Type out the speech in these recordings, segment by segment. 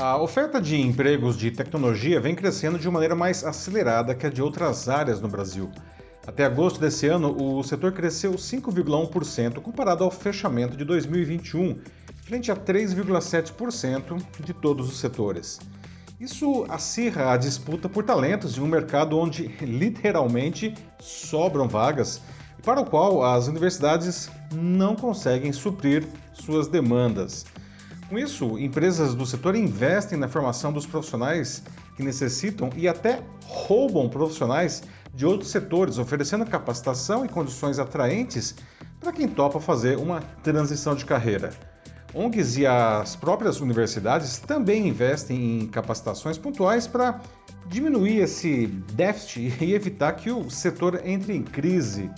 A oferta de empregos de tecnologia vem crescendo de maneira mais acelerada que a de outras áreas no Brasil. Até agosto desse ano, o setor cresceu 5,1% comparado ao fechamento de 2021, frente a 3,7% de todos os setores. Isso acirra a disputa por talentos em um mercado onde literalmente sobram vagas e para o qual as universidades não conseguem suprir suas demandas. Com isso, empresas do setor investem na formação dos profissionais que necessitam e até roubam profissionais de outros setores, oferecendo capacitação e condições atraentes para quem topa fazer uma transição de carreira. ONGs e as próprias universidades também investem em capacitações pontuais para diminuir esse déficit e evitar que o setor entre em crise.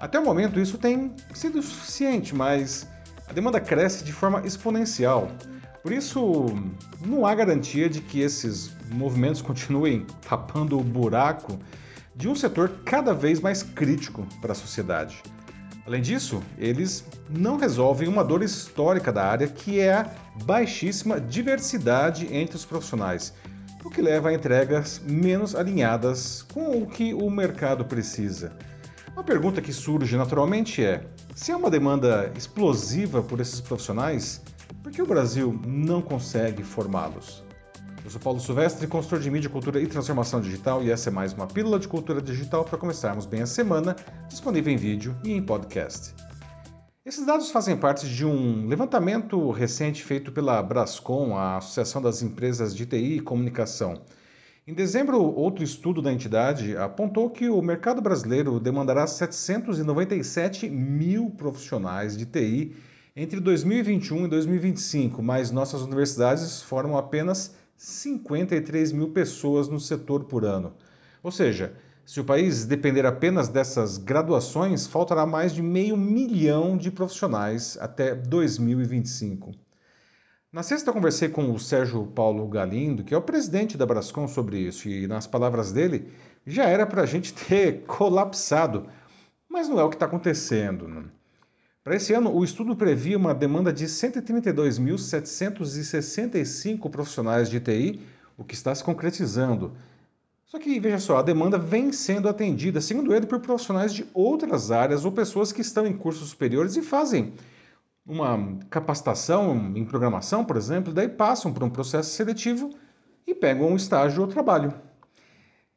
Até o momento isso tem sido suficiente, mas a demanda cresce de forma exponencial. Por isso, não há garantia de que esses movimentos continuem tapando o buraco de um setor cada vez mais crítico para a sociedade. Além disso, eles não resolvem uma dor histórica da área, que é a baixíssima diversidade entre os profissionais, o que leva a entregas menos alinhadas com o que o mercado precisa. Uma pergunta que surge naturalmente é: se há uma demanda explosiva por esses profissionais, por que o Brasil não consegue formá-los? Eu sou Paulo Silvestre, consultor de mídia, cultura e transformação digital, e essa é mais uma pílula de cultura digital para começarmos bem a semana, disponível em vídeo e em podcast. Esses dados fazem parte de um levantamento recente feito pela Brascom, a Associação das Empresas de TI e Comunicação. Em dezembro, outro estudo da entidade apontou que o mercado brasileiro demandará 797 mil profissionais de TI entre 2021 e 2025, mas nossas universidades formam apenas 53 mil pessoas no setor por ano. Ou seja, se o país depender apenas dessas graduações, faltará mais de meio milhão de profissionais até 2025. Na sexta, eu conversei com o Sérgio Paulo Galindo, que é o presidente da Brascom, sobre isso, e nas palavras dele, já era para a gente ter colapsado, mas não é o que está acontecendo. Né? Para esse ano, o estudo previa uma demanda de 132.765 profissionais de TI, o que está se concretizando. Só que, veja só, a demanda vem sendo atendida, segundo ele, por profissionais de outras áreas ou pessoas que estão em cursos superiores e fazem uma capacitação em programação, por exemplo, daí passam por um processo seletivo e pegam um estágio ou trabalho.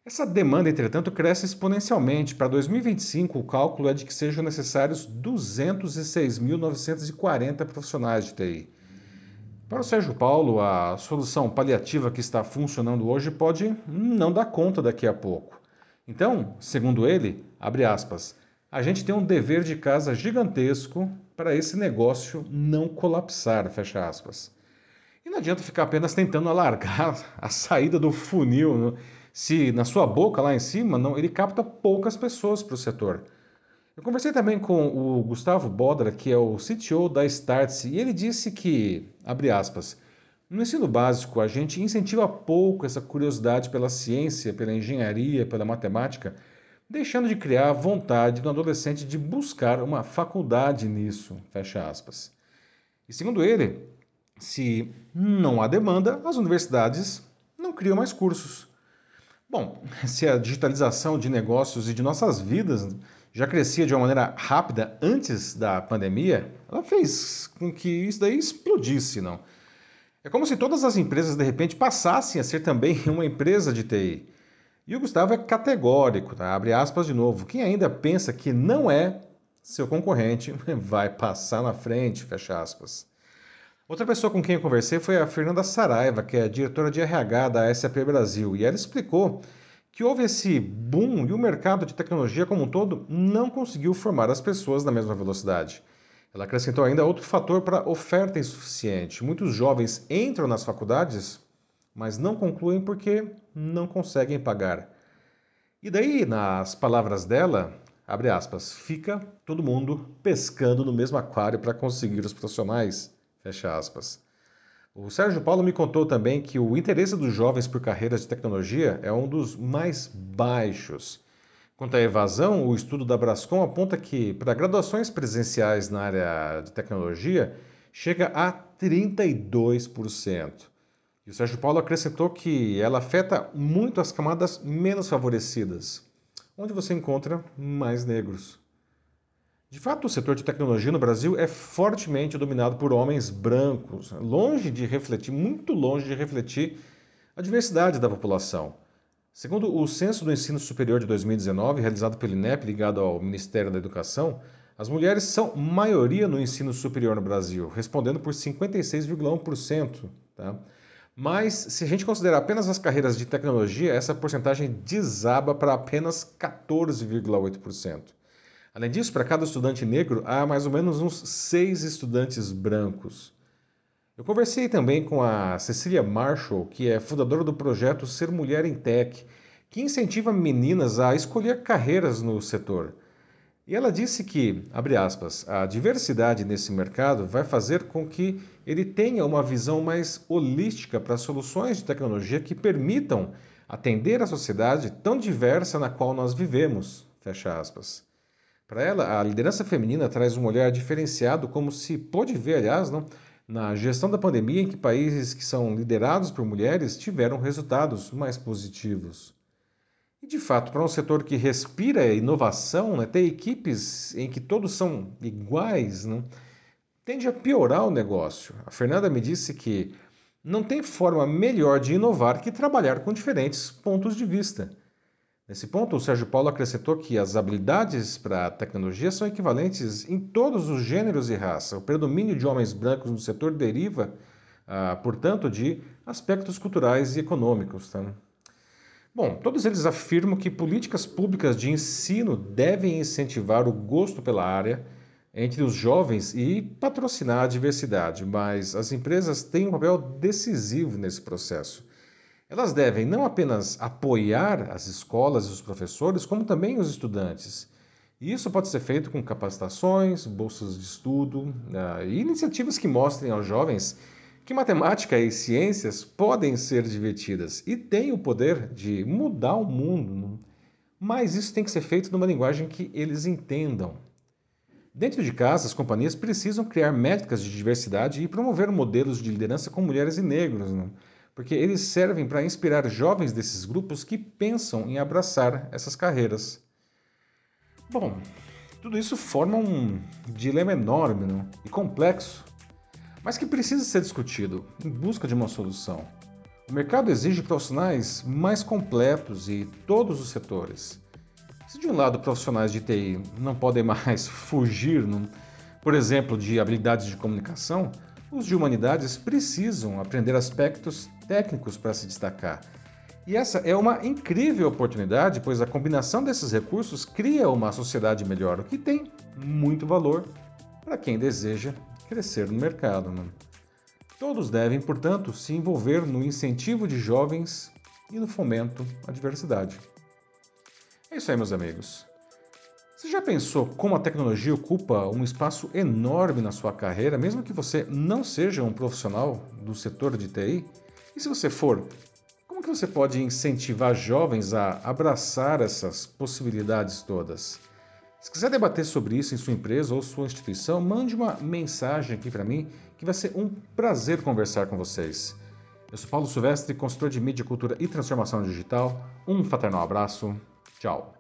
Essa demanda, entretanto, cresce exponencialmente. Para 2025, o cálculo é de que sejam necessários 206.940 profissionais de TI. Para o Sérgio Paulo, a solução paliativa que está funcionando hoje pode não dar conta daqui a pouco. Então, segundo ele, abre aspas, a gente tem um dever de casa gigantesco para esse negócio não colapsar, fecha aspas. E não adianta ficar apenas tentando alargar a saída do funil, né? se na sua boca lá em cima não, ele capta poucas pessoas para o setor. Eu conversei também com o Gustavo Bodra, que é o CTO da Startse, e ele disse que, abre aspas, no ensino básico a gente incentiva pouco essa curiosidade pela ciência, pela engenharia, pela matemática, deixando de criar a vontade do adolescente de buscar uma faculdade nisso, fecha aspas. E segundo ele, se não há demanda, as universidades não criam mais cursos. Bom, se a digitalização de negócios e de nossas vidas já crescia de uma maneira rápida antes da pandemia, ela fez com que isso daí explodisse, não? É como se todas as empresas de repente passassem a ser também uma empresa de TI. E o Gustavo é categórico, tá? abre aspas de novo. Quem ainda pensa que não é seu concorrente vai passar na frente, fecha aspas. Outra pessoa com quem eu conversei foi a Fernanda Saraiva, que é diretora de RH da SAP Brasil, e ela explicou que houve esse boom e o mercado de tecnologia como um todo não conseguiu formar as pessoas na mesma velocidade. Ela acrescentou ainda outro fator para oferta insuficiente. Muitos jovens entram nas faculdades mas não concluem porque não conseguem pagar. E daí, nas palavras dela, abre aspas, fica todo mundo pescando no mesmo aquário para conseguir os profissionais, fecha aspas. O Sérgio Paulo me contou também que o interesse dos jovens por carreiras de tecnologia é um dos mais baixos. Quanto à evasão, o estudo da Brascom aponta que, para graduações presenciais na área de tecnologia, chega a 32%. E o Sérgio Paulo acrescentou que ela afeta muito as camadas menos favorecidas, onde você encontra mais negros. De fato, o setor de tecnologia no Brasil é fortemente dominado por homens brancos, longe de refletir, muito longe de refletir a diversidade da população. Segundo o Censo do Ensino Superior de 2019, realizado pelo INEP, ligado ao Ministério da Educação, as mulheres são maioria no ensino superior no Brasil, respondendo por 56,1%. Tá? Mas, se a gente considerar apenas as carreiras de tecnologia, essa porcentagem desaba para apenas 14,8%. Além disso, para cada estudante negro, há mais ou menos uns seis estudantes brancos. Eu conversei também com a Cecília Marshall, que é fundadora do projeto Ser Mulher em Tech, que incentiva meninas a escolher carreiras no setor. E ela disse que, abre aspas, a diversidade nesse mercado vai fazer com que ele tenha uma visão mais holística para soluções de tecnologia que permitam atender a sociedade tão diversa na qual nós vivemos, fecha aspas. Para ela, a liderança feminina traz um olhar diferenciado, como se pôde ver, aliás, não, na gestão da pandemia, em que países que são liderados por mulheres tiveram resultados mais positivos. E de fato, para um setor que respira inovação, né, ter equipes em que todos são iguais né, tende a piorar o negócio. A Fernanda me disse que não tem forma melhor de inovar que trabalhar com diferentes pontos de vista. Nesse ponto, o Sérgio Paulo acrescentou que as habilidades para a tecnologia são equivalentes em todos os gêneros e raça. O predomínio de homens brancos no setor deriva, ah, portanto, de aspectos culturais e econômicos. Tá? Bom, todos eles afirmam que políticas públicas de ensino devem incentivar o gosto pela área entre os jovens e patrocinar a diversidade, mas as empresas têm um papel decisivo nesse processo. Elas devem não apenas apoiar as escolas e os professores, como também os estudantes. E isso pode ser feito com capacitações, bolsas de estudo uh, e iniciativas que mostrem aos jovens que matemática e ciências podem ser divertidas e têm o poder de mudar o mundo, mas isso tem que ser feito numa linguagem que eles entendam. Dentro de casa, as companhias precisam criar métricas de diversidade e promover modelos de liderança com mulheres e negros, né? porque eles servem para inspirar jovens desses grupos que pensam em abraçar essas carreiras. Bom, tudo isso forma um dilema enorme né? e complexo mas que precisa ser discutido em busca de uma solução. O mercado exige profissionais mais completos e todos os setores. Se de um lado profissionais de TI não podem mais fugir, por exemplo, de habilidades de comunicação, os de humanidades precisam aprender aspectos técnicos para se destacar. E essa é uma incrível oportunidade, pois a combinação desses recursos cria uma sociedade melhor, o que tem muito valor para quem deseja crescer no mercado. Né? Todos devem, portanto, se envolver no incentivo de jovens e no fomento à diversidade. É isso aí, meus amigos. Você já pensou como a tecnologia ocupa um espaço enorme na sua carreira, mesmo que você não seja um profissional do setor de TI? E se você for, como que você pode incentivar jovens a abraçar essas possibilidades todas? Se quiser debater sobre isso em sua empresa ou sua instituição, mande uma mensagem aqui para mim, que vai ser um prazer conversar com vocês. Eu sou Paulo Silvestre, consultor de mídia, cultura e transformação digital. Um fraternal abraço. Tchau.